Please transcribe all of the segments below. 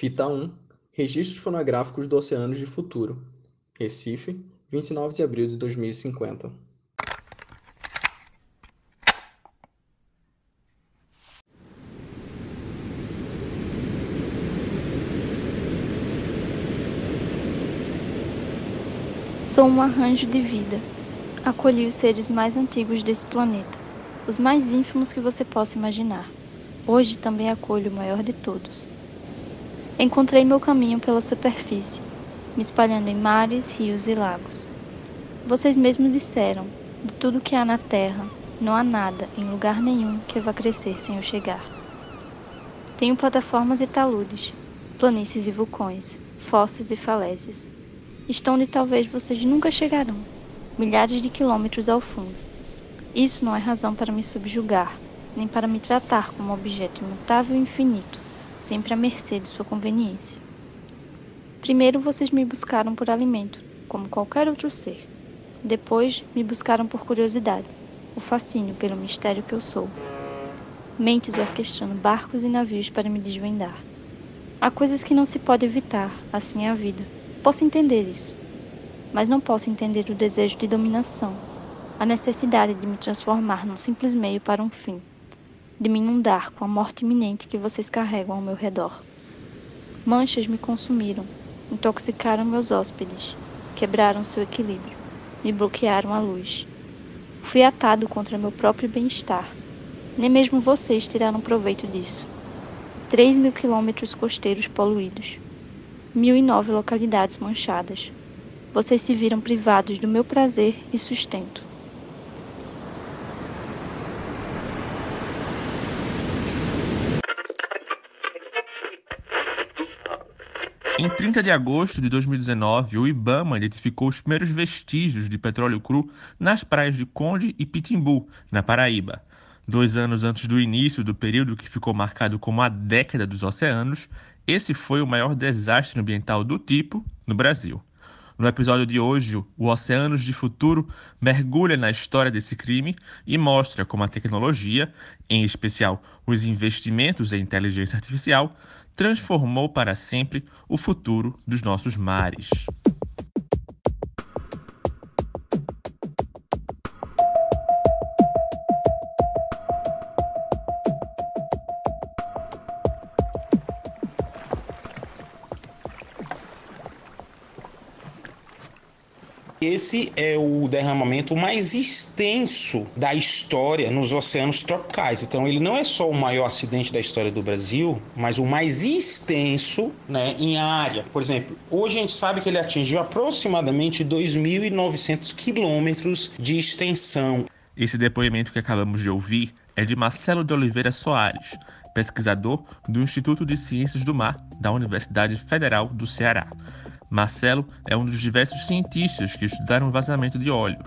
Fita 1 Registros fonográficos do Oceanos de Futuro. Recife, 29 de abril de 2050. Sou um arranjo de vida. Acolhi os seres mais antigos desse planeta, os mais ínfimos que você possa imaginar. Hoje também acolho o maior de todos. Encontrei meu caminho pela superfície, me espalhando em mares, rios e lagos. Vocês mesmos disseram: de tudo que há na terra, não há nada em lugar nenhum que vá crescer sem eu chegar. Tenho plataformas e taludes, planícies e vulcões, fosses e falésias. Estão onde talvez vocês nunca chegarão, milhares de quilômetros ao fundo. Isso não é razão para me subjugar, nem para me tratar como objeto imutável e infinito sempre à mercê de sua conveniência. Primeiro vocês me buscaram por alimento, como qualquer outro ser. Depois me buscaram por curiosidade, o fascínio pelo mistério que eu sou. Mentes orquestrando barcos e navios para me desvendar. Há coisas que não se pode evitar, assim é a vida. Posso entender isso. Mas não posso entender o desejo de dominação, a necessidade de me transformar num simples meio para um fim de me inundar com a morte iminente que vocês carregam ao meu redor. Manchas me consumiram, intoxicaram meus hóspedes, quebraram seu equilíbrio, me bloquearam a luz. Fui atado contra meu próprio bem-estar. Nem mesmo vocês tiraram proveito disso. Três mil quilômetros costeiros poluídos, mil e nove localidades manchadas. Vocês se viram privados do meu prazer e sustento. Em 30 de agosto de 2019, o IBAMA identificou os primeiros vestígios de petróleo cru nas praias de Conde e Pitimbu, na Paraíba. Dois anos antes do início do período que ficou marcado como a década dos oceanos, esse foi o maior desastre ambiental do tipo no Brasil. No episódio de hoje, o Oceanos de Futuro mergulha na história desse crime e mostra como a tecnologia, em especial os investimentos em inteligência artificial, transformou para sempre o futuro dos nossos mares. Esse é o derramamento mais extenso da história nos oceanos tropicais. Então, ele não é só o maior acidente da história do Brasil, mas o mais extenso né, em área. Por exemplo, hoje a gente sabe que ele atingiu aproximadamente 2.900 quilômetros de extensão. Esse depoimento que acabamos de ouvir é de Marcelo de Oliveira Soares, pesquisador do Instituto de Ciências do Mar da Universidade Federal do Ceará. Marcelo é um dos diversos cientistas que estudaram o vazamento de óleo.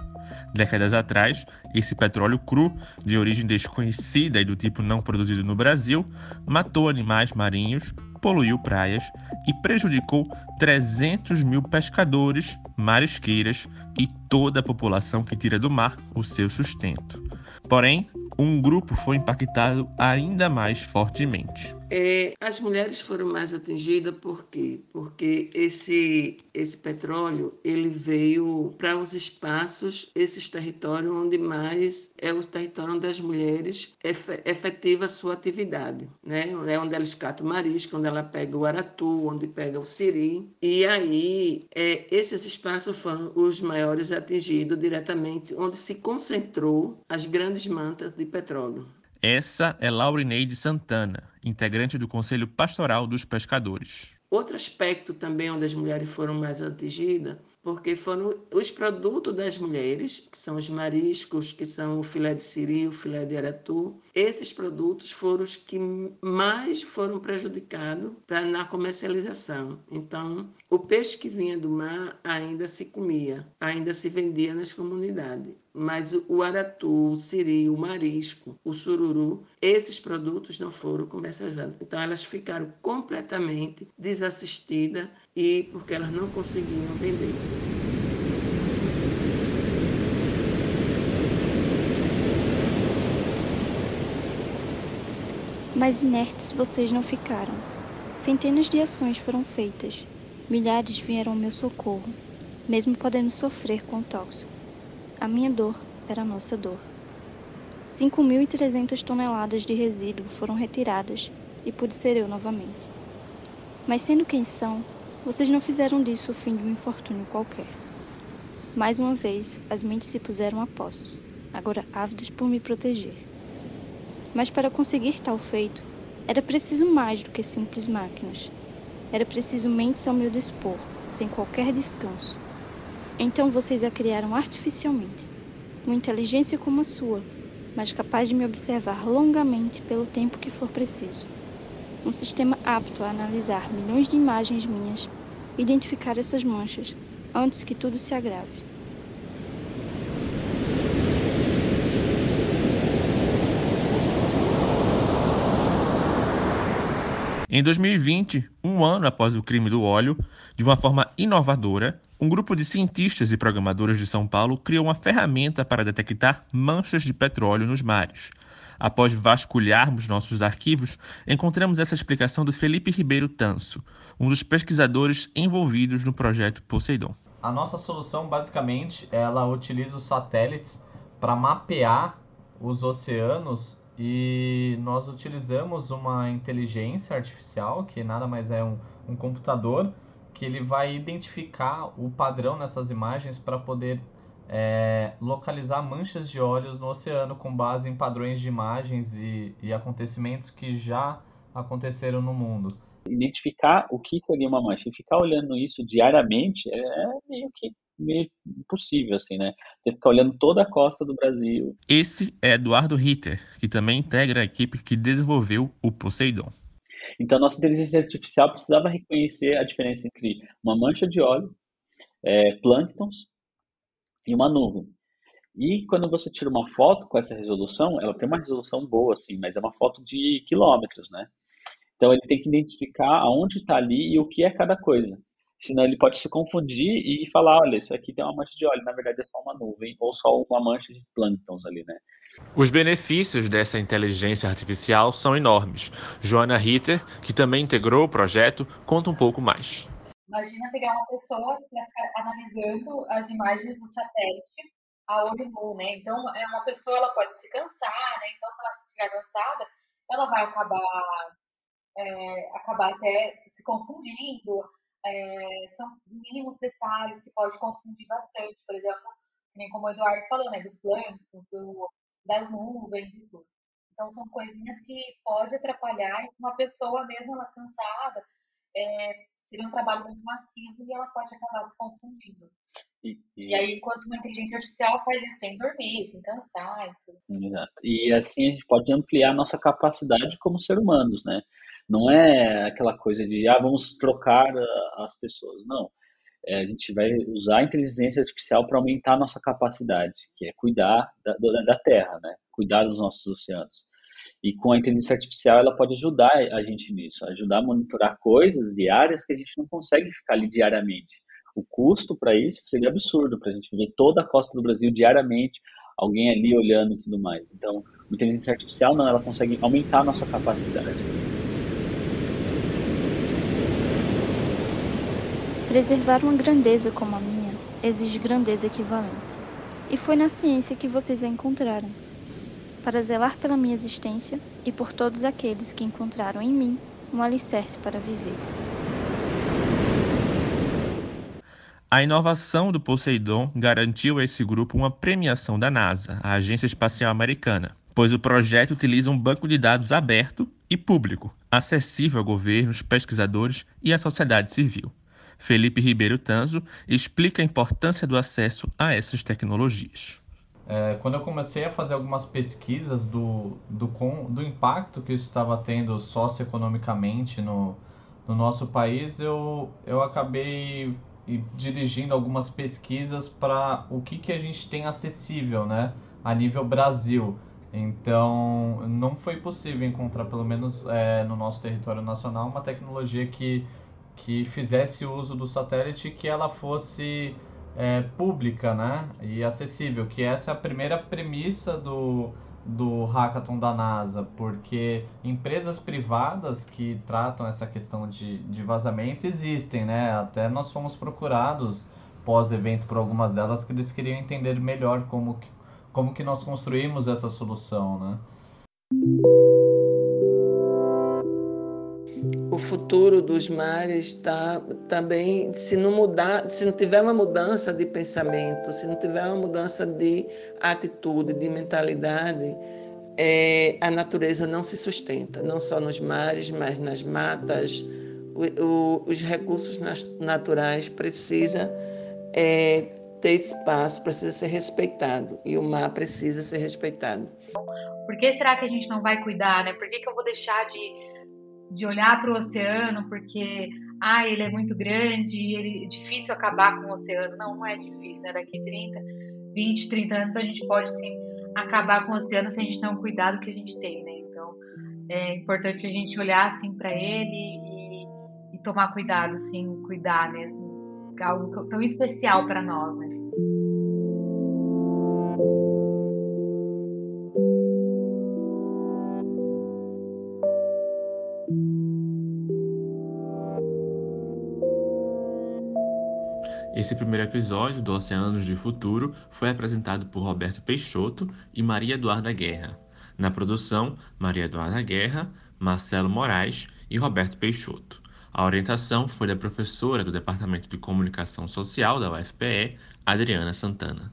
Décadas atrás, esse petróleo cru, de origem desconhecida e do tipo não produzido no Brasil, matou animais marinhos, poluiu praias e prejudicou 300 mil pescadores, marisqueiras e toda a população que tira do mar o seu sustento. Porém, um grupo foi impactado ainda mais fortemente. É, as mulheres foram mais atingidas por quê? Porque esse, esse petróleo ele veio para os espaços, esses territórios onde mais é o território onde as mulheres efetivam a sua atividade. Né? É onde elas catam marisco, onde ela pega o aratu, onde pega o siri. E aí, é, esses espaços foram os maiores atingidos diretamente, onde se concentrou as grandes mantas de petróleo. Essa é Laurineide Santana, integrante do Conselho Pastoral dos Pescadores. Outro aspecto também onde as mulheres foram mais atingidas porque foram os produtos das mulheres, que são os mariscos, que são o filé de siri, o filé de aratu. Esses produtos foram os que mais foram prejudicados na comercialização. Então, o peixe que vinha do mar ainda se comia, ainda se vendia nas comunidades. Mas o aratu, o siri, o marisco, o sururu, esses produtos não foram comercializados. Então, elas ficaram completamente desassistidas e porque elas não conseguiam vender. Mas inertes vocês não ficaram. Centenas de ações foram feitas, milhares vieram ao meu socorro, mesmo podendo sofrer com o tóxico. A minha dor era a nossa dor. 5.300 toneladas de resíduo foram retiradas e pude ser eu novamente. Mas sendo quem são, vocês não fizeram disso o fim de um infortúnio qualquer. Mais uma vez, as mentes se puseram a postos, agora ávidas por me proteger. Mas para conseguir tal feito, era preciso mais do que simples máquinas. Era preciso mentes ao meu dispor, sem qualquer descanso. Então vocês a criaram artificialmente. Uma inteligência como a sua, mas capaz de me observar longamente pelo tempo que for preciso. Um sistema apto a analisar milhões de imagens minhas, identificar essas manchas antes que tudo se agrave. Em 2020, um ano após o crime do óleo, de uma forma inovadora, um grupo de cientistas e programadores de São Paulo criou uma ferramenta para detectar manchas de petróleo nos mares. Após vasculharmos nossos arquivos, encontramos essa explicação do Felipe Ribeiro Tanso, um dos pesquisadores envolvidos no projeto Poseidon. A nossa solução, basicamente, ela utiliza os satélites para mapear os oceanos e nós utilizamos uma inteligência artificial, que nada mais é um, um computador, que ele vai identificar o padrão nessas imagens para poder é, localizar manchas de óleos no oceano com base em padrões de imagens e, e acontecimentos que já aconteceram no mundo. Identificar o que seria uma mancha e ficar olhando isso diariamente é meio que meio impossível, assim, né? Tem que ficar olhando toda a costa do Brasil. Esse é Eduardo Ritter, que também integra a equipe que desenvolveu o Poseidon. Então, nossa inteligência artificial precisava reconhecer a diferença entre uma mancha de óleo, é, plânctons e uma nuvem. E quando você tira uma foto com essa resolução, ela tem uma resolução boa, assim, mas é uma foto de quilômetros, né? Então ele tem que identificar aonde está ali e o que é cada coisa senão ele pode se confundir e falar, olha, isso aqui tem uma mancha de óleo, na verdade é só uma nuvem ou só uma mancha de plânctons ali, né? Os benefícios dessa inteligência artificial são enormes. Joana Ritter, que também integrou o projeto, conta um pouco mais. Imagina pegar uma pessoa para ficar analisando as imagens do satélite a olho nu, né? Então, é uma pessoa ela pode se cansar, né? Então, se ela ficar cansada, ela vai acabar é, acabar até se confundindo, é, são mínimos detalhes que pode confundir bastante, por exemplo, nem como o Eduardo falou, né, dos plânctons, do, das nuvens e tudo. Então, são coisinhas que pode atrapalhar uma pessoa mesmo ela cansada, é, seria um trabalho muito massivo e ela pode acabar se confundindo. E, e... e, aí, enquanto uma inteligência artificial faz isso sem dormir, sem cansar e tudo. Exato. E assim a gente pode ampliar a nossa capacidade como ser humanos, né? Não é aquela coisa de, ah, vamos trocar ah, as pessoas. Não. É, a gente vai usar a inteligência artificial para aumentar a nossa capacidade, que é cuidar da, da Terra, né? Cuidar dos nossos oceanos. E com a inteligência artificial, ela pode ajudar a gente nisso, ajudar a monitorar coisas e áreas que a gente não consegue ficar ali diariamente. O custo para isso seria absurdo, para a gente ver toda a costa do Brasil diariamente, alguém ali olhando e tudo mais. Então, a inteligência artificial não, ela consegue aumentar a nossa capacidade. Preservar uma grandeza como a minha exige grandeza equivalente. E foi na ciência que vocês a encontraram. Para zelar pela minha existência e por todos aqueles que encontraram em mim um alicerce para viver. A inovação do Poseidon garantiu a esse grupo uma premiação da NASA, a Agência Espacial Americana, pois o projeto utiliza um banco de dados aberto e público, acessível a governos, pesquisadores e à sociedade civil. Felipe Ribeiro Tanzo explica a importância do acesso a essas tecnologias. É, quando eu comecei a fazer algumas pesquisas do, do, do impacto que isso estava tendo socioeconomicamente no, no nosso país, eu, eu acabei dirigindo algumas pesquisas para o que, que a gente tem acessível né, a nível Brasil. Então, não foi possível encontrar, pelo menos é, no nosso território nacional, uma tecnologia que que fizesse uso do satélite que ela fosse é, pública né, e acessível, que essa é a primeira premissa do, do hackathon da NASA, porque empresas privadas que tratam essa questão de, de vazamento existem, né? Até nós fomos procurados pós-evento por algumas delas que eles queriam entender melhor como que, como que nós construímos essa solução, né? O futuro dos mares está também, se não mudar, se não tiver uma mudança de pensamento, se não tiver uma mudança de atitude, de mentalidade, é, a natureza não se sustenta, não só nos mares, mas nas matas. O, o, os recursos naturais precisam é, ter espaço, precisa ser respeitado e o mar precisa ser respeitado. Por que será que a gente não vai cuidar, né? Por que, que eu vou deixar de de olhar para o oceano porque ah, ele é muito grande e ele é difícil acabar com o oceano. Não, não é difícil, né? Daqui 30, 20, 30 anos a gente pode sim acabar com o oceano se a gente não cuidar do que a gente tem, né? Então é importante a gente olhar assim para ele e, e, tomar cuidado, assim, cuidar mesmo. Algo tão especial para nós, né? Esse primeiro episódio do Oceanos de Futuro foi apresentado por Roberto Peixoto e Maria Eduarda Guerra. Na produção, Maria Eduarda Guerra, Marcelo Moraes e Roberto Peixoto. A orientação foi da professora do Departamento de Comunicação Social da UFPE, Adriana Santana.